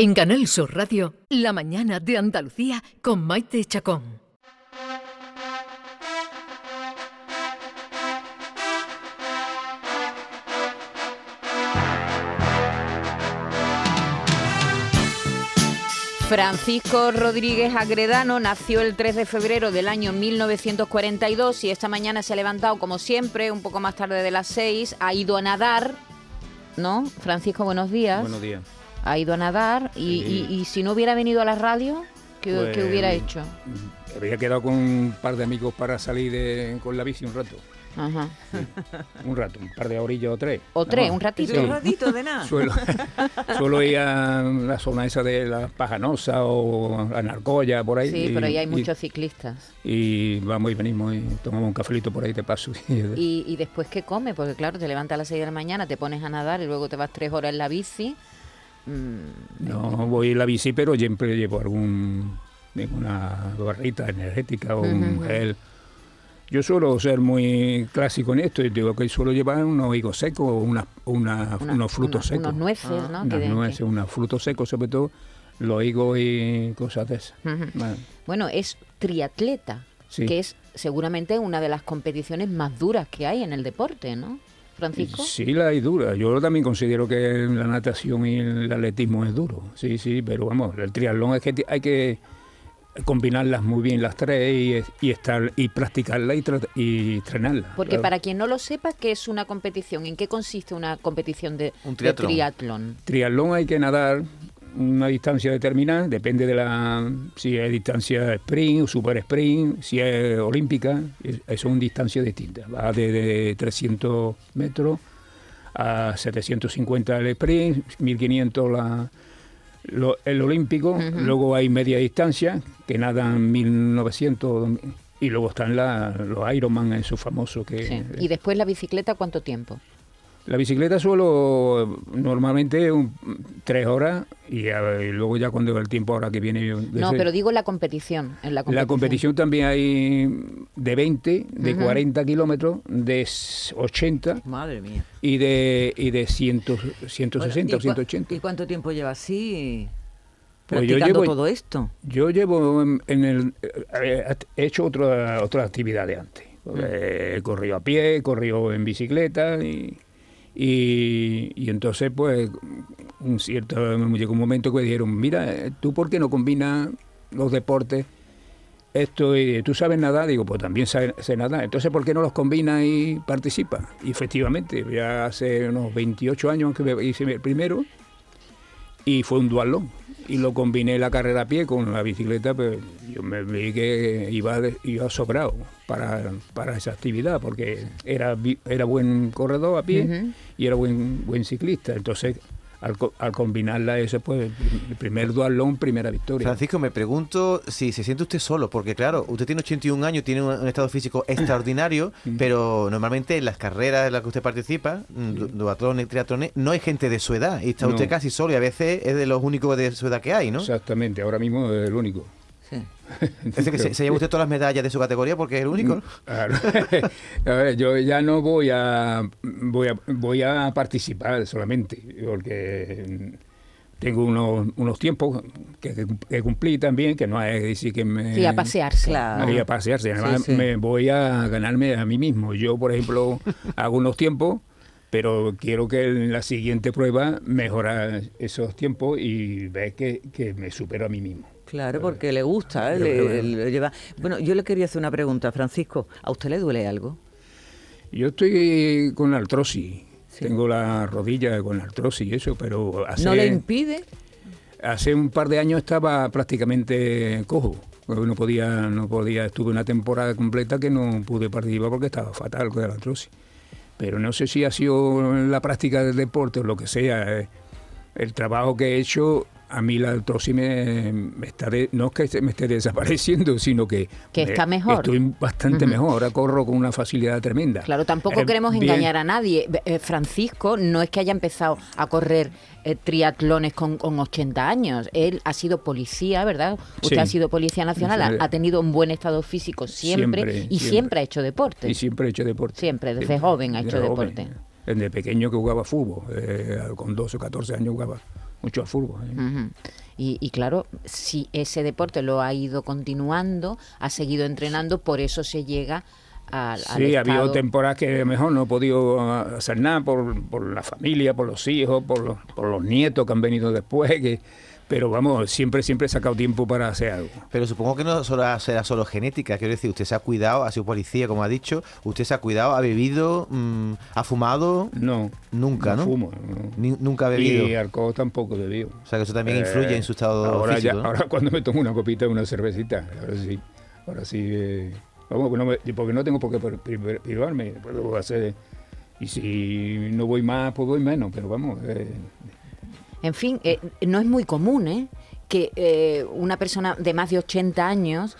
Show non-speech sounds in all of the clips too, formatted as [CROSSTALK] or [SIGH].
En Canal Sur Radio, La mañana de Andalucía con Maite Chacón. Francisco Rodríguez Agredano nació el 3 de febrero del año 1942 y esta mañana se ha levantado como siempre, un poco más tarde de las 6, ha ido a nadar, ¿no? Francisco, buenos días. Buenos días. Ha ido a nadar y, Sí. y- y si no hubiera venido a la radio, ¿qué, Pues, qué hubiera hecho? Había quedado con un par de amigos para salir de- con la bici un rato. Ajá. Un rato, un par de orillas o tres. O tres, más. un ratito. Sí. Un ratito de nada. Suelo, [LAUGHS] suelo ir a la zona esa de la Pajanosa o a Narcoya, por ahí. Sí, y- pero ahí hay y- muchos ciclistas. Y, vamos y venimos y tomamos un cafelito por ahí de paso. [LAUGHS] Y, y después, ¿qué come? Porque claro, te levantas a las 6 de la mañana, te pones a nadar y luego te vas tres horas en la bici. Mm, No voy en la bici, pero siempre llevo algún una barrita energética o un gel. Yo suelo ser muy clásico en esto y digo que suelo llevar unos higos secos o una, una- una- unos frutos una- secos. Unos nueces, ¿no? Que Unas nueces, que- unos frutos secos, sobre todo los higos y cosas de esas. Bueno, Bueno, es triatleta, Sí. que es seguramente una de las competiciones más duras que hay en el deporte, ¿no? Francisco. Sí, la hay dura. Yo también considero que la natación y el atletismo es duro. Sí, sí, pero vamos, el triatlón es que hay que combinarlas muy bien las tres y, y estar y practicarla y, y entrenarla. Porque claro. para quien no lo sepa, ¿qué es una competición? ¿En qué consiste una competición de, Un de triatlón. triatlón? Triatlón hay que nadar una distancia determinada, depende de la si es distancia sprint o super sprint, si es olímpica, es- son distancias distintas. Va de, de 300 metros a 750 el sprint, 1500 la, lo- el olímpico, luego hay media distancia que nadan 1900 y luego están la- los Ironman, esos famosos que Sí. Y después la bicicleta, ¿cuánto tiempo? La bicicleta suelo normalmente un- tres horas y, a- y luego ya cuando el tiempo ahora que viene... No, ese- pero digo la competición. En la competición. la competición también hay de 20, de Ujú. 40 kilómetros, de s- 80 Madre mía. y de, y de 100, 160 Bueno, o ¿y cua- 180. ¿Y cuánto tiempo lleva así Pues yo practicando llevo- todo esto? Yo llevo en, en el... eh, He hecho otra, otras actividades antes. Eh, He corrido a pie, he corrido en bicicleta y, y, entonces pues un cierto llegó un momento que dijeron, mira, eh, ¿tú por qué no combinas los deportes? Esto y tú sabes nadar, digo, pues también sé, sé nadar. Entonces, ¿por qué no los combinas y participas? Efectivamente, ya hace unos 28 años que hice el primero y fue un dualón. Y lo combiné la carrera a pie con la bicicleta, pues yo me vi que iba, iba sobrado para, para esa actividad, porque era, era buen corredor a pie y era buen, buen ciclista. Entonces, al, al combinarla eso, pues el primer dualón, primera victoria. Francisco, me pregunto si se siente usted solo, porque claro, usted tiene 81 años, tiene un, un estado físico extraordinario, [LAUGHS] pero normalmente en las carreras en las que usted participa, mm, du- duatlones, triatlones, no hay gente de su edad, y está No. usted casi solo, y a veces es de los únicos de su edad que hay, ¿no? Exactamente, ahora mismo es el único. Sí. [LAUGHS] que se, se lleva usted todas las medallas de su categoría porque es el único, ¿no? Claro. [LAUGHS] a ver, yo ya no voy a voy a voy a participar solamente porque tengo unos, unos tiempos que, que- que cumplí también que no es decir que me Sí, a pasearse. Claro. Ahí a pasearse. Además, Sí, sí. me voy a ganarme a mí mismo. Yo, por ejemplo, [LAUGHS] hago unos tiempos, pero quiero que en la siguiente prueba mejorar esos tiempos y ver que, que me supero a mí mismo. Claro, porque le gusta, ¿eh? Le- le lleva... Bueno, yo le quería hacer una pregunta, Francisco. ¿A usted le duele algo? Yo estoy con artrosis. Tengo la rodilla con artrosis y eso, pero hace, ¿No le impide? hace un par de años estaba prácticamente cojo. No podía, no podía, estuve una temporada completa que no pude participar porque estaba fatal con la artrosis. Pero no sé si ha sido la práctica del deporte o lo que sea. eh, El trabajo que he hecho, a mí la artrosis me, me está de- no es que me esté desapareciendo, sino que, Que me- está mejor. Estoy bastante mejor. Ahora corro con una facilidad tremenda. Claro, tampoco Eh, queremos bien. engañar a nadie. Eh, Francisco no es que haya empezado a correr eh, triatlones con, con 80 años. Él ha sido policía, ¿verdad? Usted Sí. ha sido policía nacional, ha, ha tenido un buen estado físico siempre, Siempre, y siempre. siempre. ha hecho deporte. Y siempre he hecho deporte. Siempre, desde joven ha Desde hecho joven. deporte. Desde pequeño que jugaba fútbol, con 12 o 14 años jugaba mucho al fútbol. ¿eh? Y, y claro, si ese deporte lo ha ido continuando, ha seguido entrenando, por eso se llega al, al Sí, ha habido temporadas que mejor no he podido ah, hacer nada por, por la familia, por los hijos, por los, por los nietos que han venido después, que, pero vamos, siempre, siempre he sacado tiempo para hacer algo. Pero supongo que no solo será solo genética, quiero decir, usted se ha cuidado, ha sido policía, como ha dicho, usted se ha cuidado, ha bebido, mm, ha fumado, No. Nunca, ¿no? fumo. no. ni- nunca ha bebido. Y alcohol tampoco he bebido. O sea que eso también influye Eh, en su estado ahora físico. ya- ¿no? ahora cuando me tomo una copita de una cervecita, ahora sí, ahora sí, eh, vamos, no me- porque no tengo por qué pri- pri- privarme, puedo hacer, y si no voy más, pues voy menos, pero vamos, eh, En fin, eh, no es muy común ¿eh? que eh, una persona de más de 80 años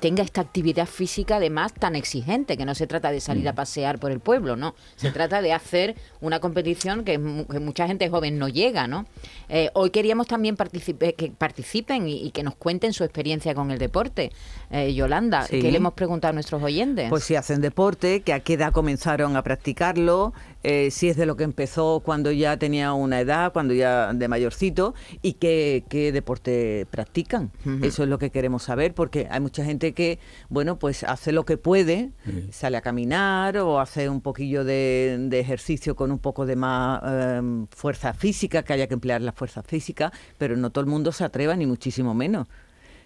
tenga esta actividad física además tan exigente, que no se trata de salir Mm. a pasear por el pueblo, ¿no? Se [LAUGHS] trata de hacer una competición que, mu- que mucha gente joven no llega, ¿no? Eh, hoy queríamos también participe- que participen y, y que nos cuenten su experiencia con el deporte. Eh, Yolanda, Sí. ¿qué le hemos preguntado a nuestros oyentes? Pues si hacen deporte, que a qué edad comenzaron a practicarlo, eh, si es de lo que empezó cuando ya tenía una edad, cuando ya de mayorcito, y qué, qué deporte practican. Eso es lo que queremos saber, porque hay mucha gente que, bueno, pues hace lo que puede, sale a caminar o hace un poquillo de, de ejercicio con un poco de más eh, fuerza física, que haya que emplear la fuerza física, pero no todo el mundo se atreva, ni muchísimo menos.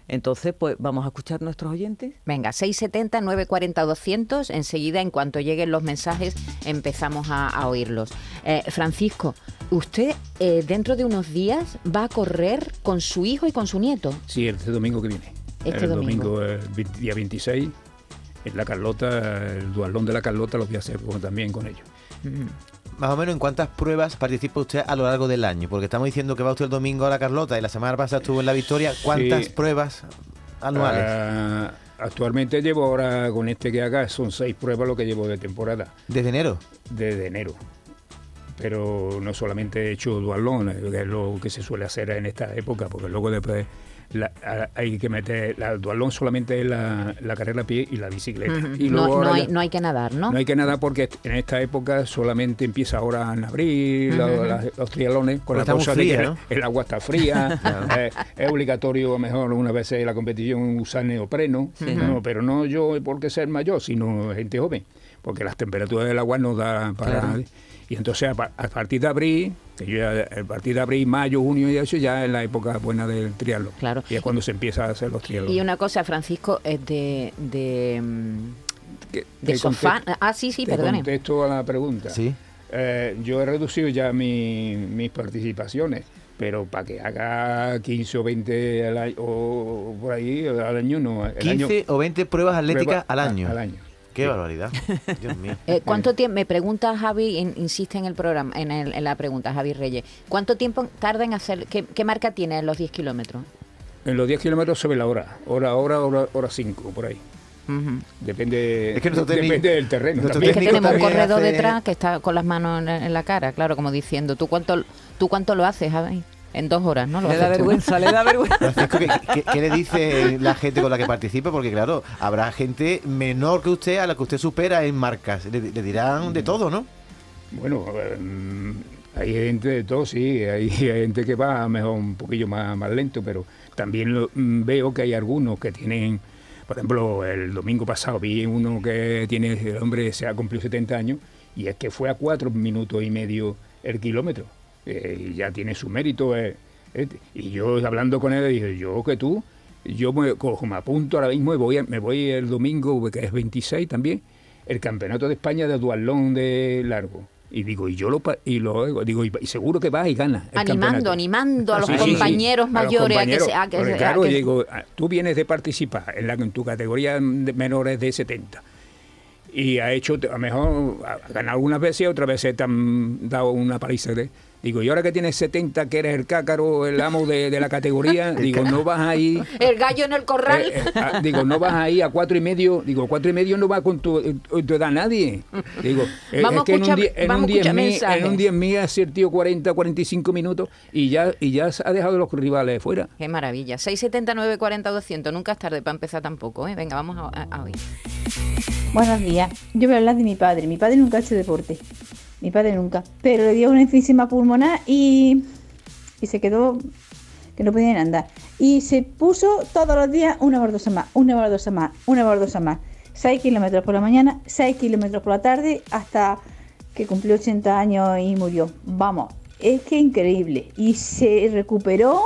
Entonces, pues vamos a escuchar nuestros oyentes. Venga, 670 940 200. Enseguida, en cuanto lleguen los mensajes, empezamos a, a oírlos. Eh, Francisco, usted eh, dentro de unos días va a correr con su hijo y con su nieto. sí, este domingo que viene. Este el domingo. domingo, eh, día 26, en la Carlota, el dualón de la Carlota lo voy a hacer como también con ellos. Más o menos en cuántas pruebas participa usted a lo largo del año, porque estamos diciendo que va usted el domingo a la Carlota y la semana pasada estuvo en la Victoria. ¿Cuántas Sí. pruebas anuales? Ah, actualmente llevo ahora con este que haga, son seis pruebas lo que llevo de temporada. Desde enero. desde enero. Pero no solamente he hecho dualón, eh, que es lo que se suele hacer en esta época, porque luego después la- a- hay que meter, la dualón solamente es la, la carrera a pie y la bicicleta. Y no, luego no ahora hay, ya- no hay que nadar, ¿no? no hay que nada porque en esta época solamente empieza ahora en abril la- los triatlones con Porque la cosa de fría, que ¿no? el agua está fría, [LAUGHS] eh, es obligatorio a lo mejor una vez en la competición usar neopreno, no, pero no yo porque ser mayor, sino gente joven, porque las temperaturas del agua no da para... Claro. Y entonces a, pa- a partir de abril, que yo ya- a partir de abril, mayo, junio y eso ya es la época buena del triatlón. Claro. Y es cuando se empieza a hacer los triatlones. Y una cosa, Francisco, es de, de, de sofá. contesto- Ah, sí, sí, te perdone. contesto a la pregunta. Sí. Eh, yo he reducido ya mi- mis participaciones, pero para que haga 15 o 20 al año, o por ahí al año no. El 15 año, o 20 pruebas atléticas prueba- al año. Al año. Qué barbaridad. [LAUGHS] Dios mío. Eh, ¿Cuánto tiempo? Me pregunta Javi, in- insiste en el programa, en, el- en la pregunta, Javi Reyes. ¿Cuánto tiempo tarda en hacer? ¿Qué, qué marca tiene en los 10 kilómetros? En los 10 kilómetros se ve la hora. Hora, hora, hora, hora 5, por ahí. Depende, Es que nuestro técnico- depende del terreno. Es que tenemos un corredor hace- detrás que está con las manos en, en la cara, claro, como diciendo, ¿tú cuánto, tú cuánto lo haces, Javi? En dos horas, ¿no? Lo Le da tú, ¿no? vergüenza, le da vergüenza. Francisco, ¿qué, qué, qué le dice la gente con la que participa? Porque claro, habrá gente menor que usted a la que usted supera en marcas. Le, le dirán de todo, ¿no? Bueno, eh, hay gente de todo, sí, hay [LAUGHS] gente que va mejor un poquillo más, más lento, pero también lo- mm, veo que hay algunos que tienen, por ejemplo, el domingo pasado vi uno que tiene, el hombre se ha cumplido 70 años y es que fue a cuatro minutos y medio el kilómetro, eh, y ya tiene su mérito. eh, eh, y yo hablando con él dije, yo que tú, yo me cojo, me apunto ahora mismo y voy, me voy el domingo, que es 26 también, el campeonato de España de dualón de largo. Y digo, y yo lo, y lo digo, y, seguro que vas y ganas. el Animando, campeonato. animando a los Sí, sí, sí, compañeros a los mayores a que se... a que claro, que- digo, ah, tú vienes de participar en, la, en tu categoría de menores de 70 y ha hecho, a lo mejor, ha ganado algunas veces y otras veces te han dado una paliza. de- Digo, y ahora que tienes 70, que eres el cácaro, el amo de, de la categoría, [LAUGHS] digo, no vas a ir... [LAUGHS] El gallo en el corral. Eh, eh, ah, digo, no vas ahí a cuatro y medio. Digo, cuatro y medio no va con tu, eh, tu edad nadie. Digo, Vamos es que a en un, escuchar- die- en vamos un a escuchar 10 mil, en un 10 mil ha sido el tío 40, 45 minutos y ya, y ya se ha dejado los rivales fuera. Qué maravilla. 679 40 200. Nunca es tarde para empezar tampoco, ¿eh? Venga, vamos a, a- a oír. Buenos días. Yo voy a hablar de mi padre. Mi padre nunca ha hecho deporte. Mi padre nunca. Pero le dio una enfisema pulmonar y, y se quedó que no podían andar. Y se puso todos los días una baldosa más, una baldosa más, una baldosa más. 6 kilómetros por la mañana, 6 kilómetros por la tarde, hasta que cumplió 80 años y murió. Vamos, es que increíble. Y se recuperó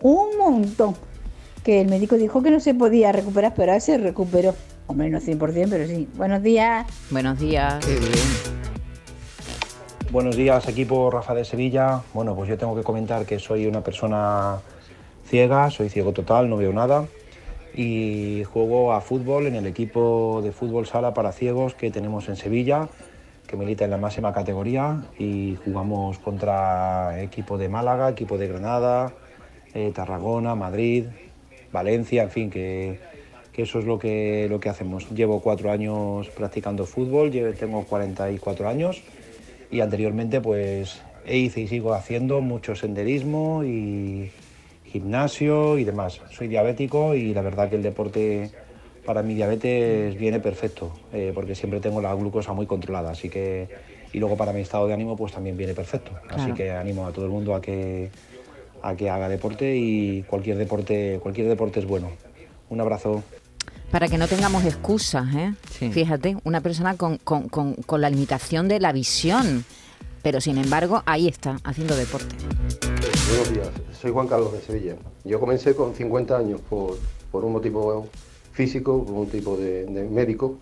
un montón. Que el médico dijo que no se podía recuperar, pero se recuperó. Hombre, no 100%, pero sí. Buenos días. Buenos días. Buenos días, equipo Rafa de Sevilla. Bueno, pues yo tengo que comentar que soy una persona ciega, soy ciego total, no veo nada y juego a fútbol en el equipo de fútbol sala para ciegos que tenemos en Sevilla, que milita en la máxima categoría y jugamos contra equipo de Málaga, equipo de Granada, eh, Tarragona, Madrid, Valencia, en fin, que, que eso es lo que, lo que hacemos. Llevo cuatro años practicando fútbol, tengo 44 años y anteriormente pues hice y sigo haciendo mucho senderismo y gimnasio y demás. Soy diabético y la verdad que el deporte para mi diabetes viene perfecto, eh, porque siempre tengo la glucosa muy controlada, así que y luego para mi estado de ánimo pues también viene perfecto. Así que animo a todo el mundo a que a que haga deporte y cualquier deporte cualquier deporte es bueno. Un abrazo. Para que no tengamos excusas, ¿eh? Fíjate, una persona con, con, con, con la limitación de la visión, pero sin embargo ahí está, haciendo deporte. Buenos días, soy Juan Carlos de Sevilla. Yo comencé con 50 años por, por un motivo físico, por un tipo de, de, médico,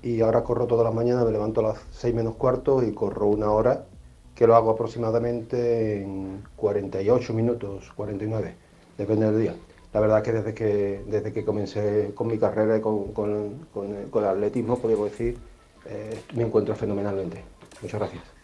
y ahora corro todas las mañanas, me levanto a las 6 menos cuarto y corro una hora, que lo hago aproximadamente en 48 minutos, 49, depende del día. La verdad que desde que, desde que comencé con mi carrera y con, con, con, con el atletismo, podemos decir, eh, me encuentro fenomenalmente. Muchas gracias.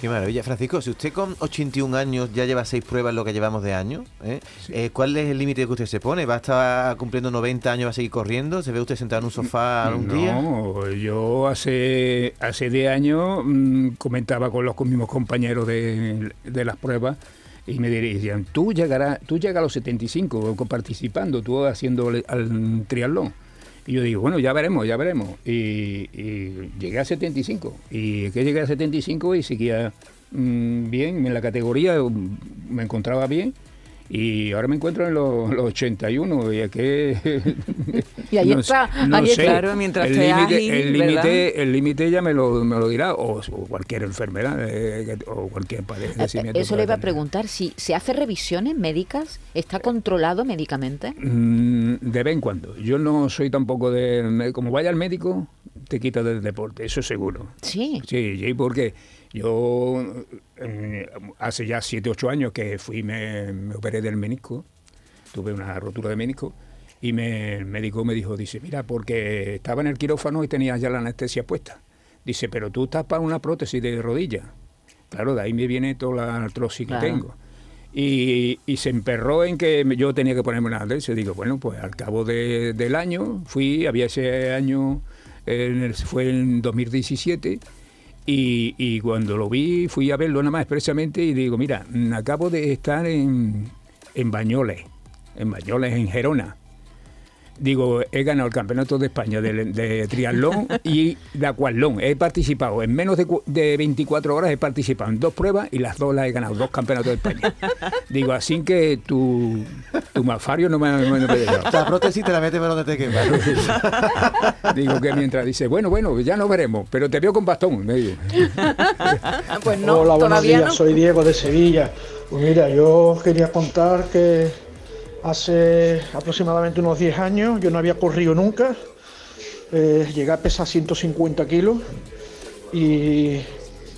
Qué maravilla. Francisco, si usted con 81 años ya lleva seis pruebas lo que llevamos de años, ¿eh? Sí. Eh, ¿cuál es el límite que usted se pone? ¿Va a estar cumpliendo 90 años, va a seguir corriendo? ¿Se ve usted sentado en un sofá un no, día? No, yo hace, hace 10 años mmm, comentaba con los con mismos compañeros de, de las pruebas y me decían, tú llegarás, tú llegas a los 75 participando, tú haciendo el, al triatlón. Y yo digo, bueno, ya veremos, ya veremos. Y, llegué a 75. Y que llegué a 75 y seguía mmm, bien en la categoría, me encontraba bien. Y ahora me encuentro en los, los 81 y que... [LAUGHS] y ahí no, está, no ahí sé, claro, mientras el límite, el límite, el límite ya me lo, me lo dirá, o, o cualquier enfermedad, eh, o cualquier padecimiento. Eso le iba a preguntar, si se hace revisiones médicas, ¿está controlado médicamente? Mm, De vez en cuando. Yo no soy tampoco de... Como vaya al médico, te quita del deporte, eso es seguro. Sí. Sí, sí, porque yo eh, hace ya 7, 8 años que fui, me, me, operé del menisco, tuve una rotura de menisco, y me, el médico me dijo, dice, mira, porque estaba en el quirófano y tenía ya la anestesia puesta. Dice, pero tú estás para una prótesis de rodilla. Claro, de ahí me viene toda la artrosis claro. que tengo. Y, y, se emperró en que yo tenía que ponerme una anestesia. Digo, bueno, pues al cabo de, del año fui, había ese año, fue en 2017, y, y, cuando lo vi, fui a verlo nada más expresamente y digo, mira, acabo de estar en, en Bañoles, en Bañoles, en Gerona. Digo, he ganado el campeonato de España de, de triatlón y de acuatlón. He participado, en menos de, de, 24 horas he participado en dos pruebas y las dos las he ganado, dos campeonatos de España. Digo, así que tu, tu mafario no me, no me, no me La prótesis te la metes por donde te quema. [LAUGHS] Digo que mientras dice, bueno, bueno, ya no veremos, pero te veo con bastón. Me digo. [LAUGHS] pues no, Hola, buenos todavía días, no. soy Diego de Sevilla. Pues mira, yo quería contar que hace aproximadamente unos 10 años yo no había corrido nunca. Eh, llegué a pesar 150 kilos y,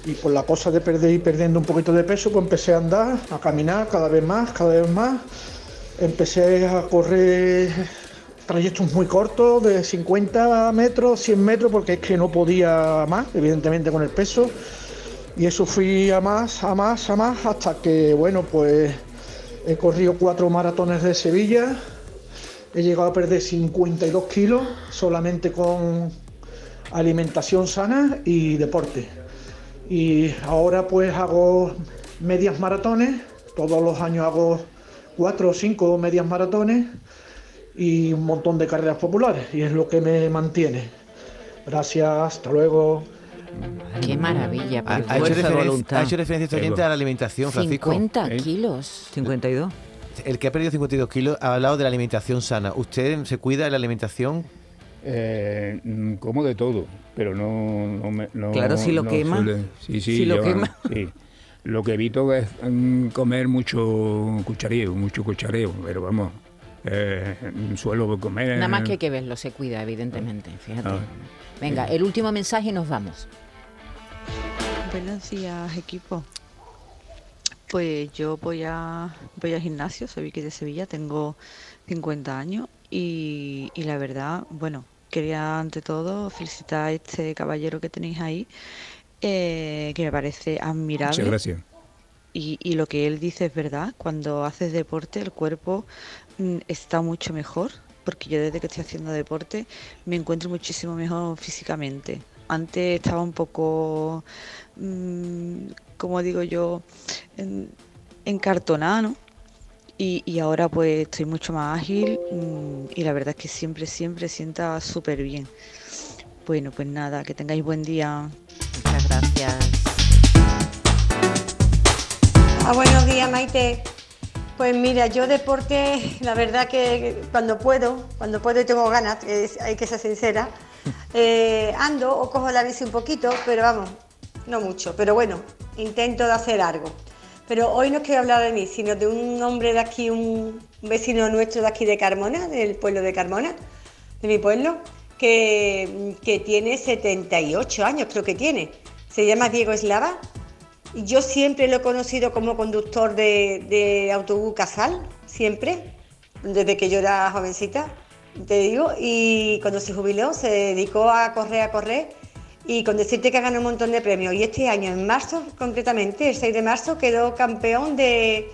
y, por la cosa de perder y perdiendo un poquito de peso, pues empecé a andar, a caminar cada vez más, cada vez más. Empecé a correr trayectos muy cortos, de 50 metros, 100 metros, porque es que no podía más, evidentemente con el peso. Y eso fui a más, a más, a más, hasta que, bueno, pues he corrido cuatro maratones de Sevilla, he llegado a perder 52 kilos solamente con alimentación sana y deporte. Y ahora pues hago medias maratones, todos los años hago cuatro o cinco medias maratones y un montón de carreras populares y es lo que me mantiene. Gracias, hasta luego. Qué maravilla. Ha, hecho referencia, voluntad. ha hecho referencia este oyente a la alimentación, Francisco. 50 ¿Eh? kilos. 52. El que ha perdido 52 kilos ha hablado de la alimentación sana. ¿Usted se cuida de la alimentación? Eh, mm, como de todo, pero no, no me- no- Claro, si lo no quema. suele- sí, sí, Si lo yo, quema. sí. Lo que evito es mm, comer mucho cuchareo, mucho cuchareo, pero vamos, eh, suelo comer... Nada más que hay que verlo, se cuida, evidentemente. Fíjate. Ah. Venga, el último mensaje y nos vamos. Buenos días, equipo. Pues yo voy a voy al gimnasio, soy Vicky de Sevilla, tengo 50 años y, y la verdad, bueno, quería ante todo felicitar a este caballero que tenéis ahí, eh, que me parece admirable. Muchas gracias. Y, y lo que él dice es verdad, cuando haces deporte el cuerpo mm, está mucho mejor, porque yo desde que estoy haciendo deporte me encuentro muchísimo mejor físicamente. Antes estaba un poco, mm, como digo yo, en- encartonada, ¿no? Y, y ahora pues estoy mucho más ágil mm, y la verdad es que siempre, siempre sienta súper bien. Bueno, pues nada, que tengáis buen día. Muchas gracias. Ah, buenos días, Maite. Pues mira, yo deporte, la verdad que cuando puedo, cuando puedo y tengo ganas, hay que ser sincera, eh, ando o cojo la bici un poquito, pero vamos, no mucho, pero bueno, intento de hacer algo. Pero hoy no quiero hablar de mí, sino de un hombre de aquí, un vecino nuestro de aquí de Carmona, del pueblo de Carmona, de mi pueblo, que, que tiene 78 años, creo que tiene. Se llama Diego Eslava Yo siempre lo he conocido como conductor de, autobús casal, siempre, desde que yo era jovencita, te digo, y cuando se jubiló se dedicó a correr, a correr, y con decirte que ganó un montón de premios. Y este año, en marzo concretamente, el 6 de marzo, quedó campeón de,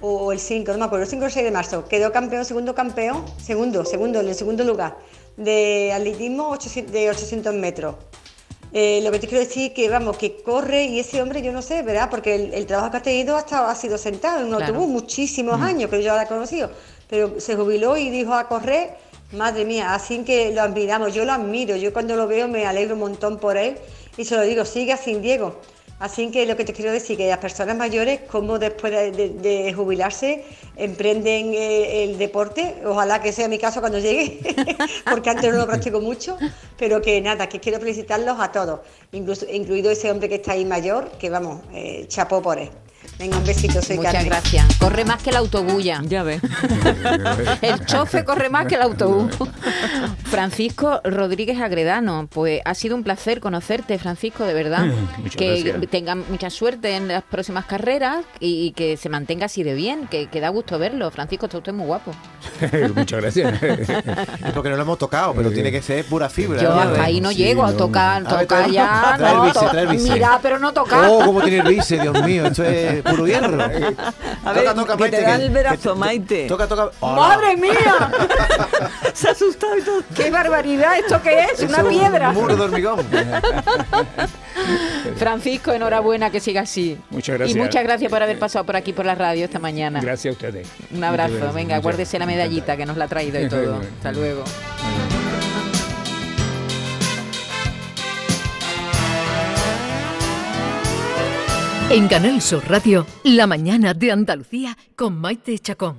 o el 5, no me acuerdo, el 5 o el 6 de marzo, quedó campeón, segundo campeón, segundo, segundo, en el segundo lugar, de atletismo 800 de 800 metros. Eh, lo que te quiero decir que vamos, que corre y ese hombre yo no sé, ¿verdad? Porque el, el trabajo que ha tenido ha, estado- ha sido sentado en un Claro. autobús muchísimos años, que yo ahora he conocido, pero se jubiló y dijo a correr, madre mía, así que lo admiramos, yo lo admiro, yo cuando lo veo me alegro un montón por él y se lo digo, sigue así Diego. Así que lo que te quiero decir que las personas mayores, como después de, jubilarse, emprenden eh, el deporte, ojalá que sea mi caso cuando llegue, [LAUGHS] porque antes no lo practico mucho, pero que nada, que quiero felicitarlos a todos, incluso, incluido ese hombre que está ahí mayor, que vamos, eh, chapó por él. Venga, un besito, soy Muchas Carmen. gracias. Corre más que el autobús ya. Ves. [LAUGHS] El chofe corre más que el autobús. Francisco Rodríguez Agredano, pues ha sido un placer conocerte, Francisco, de verdad. Muchas que gracias. tenga mucha suerte en las próximas carreras y, y que se mantenga así de bien, que, que da gusto verlo. Francisco, está usted muy guapo. [LAUGHS] Muchas gracias. Es porque no lo hemos tocado, pero tiene que ser pura fibra. Yo ¿no? hasta ahí no Sí, llego a no. tocar, A ver, tocar trae- ya. trae el no, bici, to- trae el bici. Mira, pero no tocar. Oh, cómo tiene el bici, Dios mío, esto es puro hierro. [LAUGHS] A ver, que te da el brazo, Maite. Toca, toca. ¡Hola! ¡Madre mía! [LAUGHS] Se ha asustado y todo. ¡Qué barbaridad! ¿Esto qué es? ¿Una es un piedra? muro de hormigón. [LAUGHS] Francisco, enhorabuena, que siga así. Muchas gracias. Y muchas gracias por haber pasado por aquí por la radio esta mañana. Gracias a ustedes. Un abrazo. Gracias. Venga, guárdese la medallita que nos la ha traído y todo. Hasta luego. En Canal Sur Radio, La mañana de Andalucía con Maite Chacón.